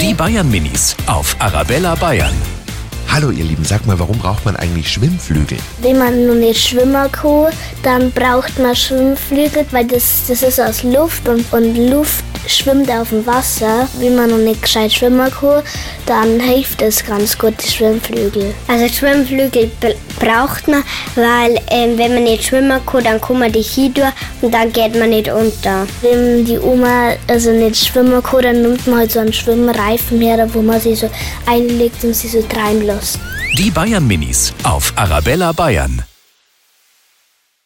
Die Bayern Minis auf Arabella Bayern. Hallo ihr Lieben, sag mal, warum braucht man eigentlich Schwimmflügel? Wenn man nur nicht schwimmen kann, dann braucht man Schwimmflügel, weil das, das ist aus Luft und, und Luft schwimmt auf dem Wasser. Wenn man noch nicht gescheit schwimmen kann, dann hilft es ganz gut, die Schwimmflügel. Also Schwimmflügel braucht man, weil ähm, wenn man nicht schwimmen kann, dann kann man die hier durch und dann geht man nicht unter. Wenn die Oma also nicht schwimmen kann, dann nimmt man halt so einen Schwimmreifen her, wo man sie so einlegt und sie so treiben lässt. Die Bayern Minis auf Arabella Bayern.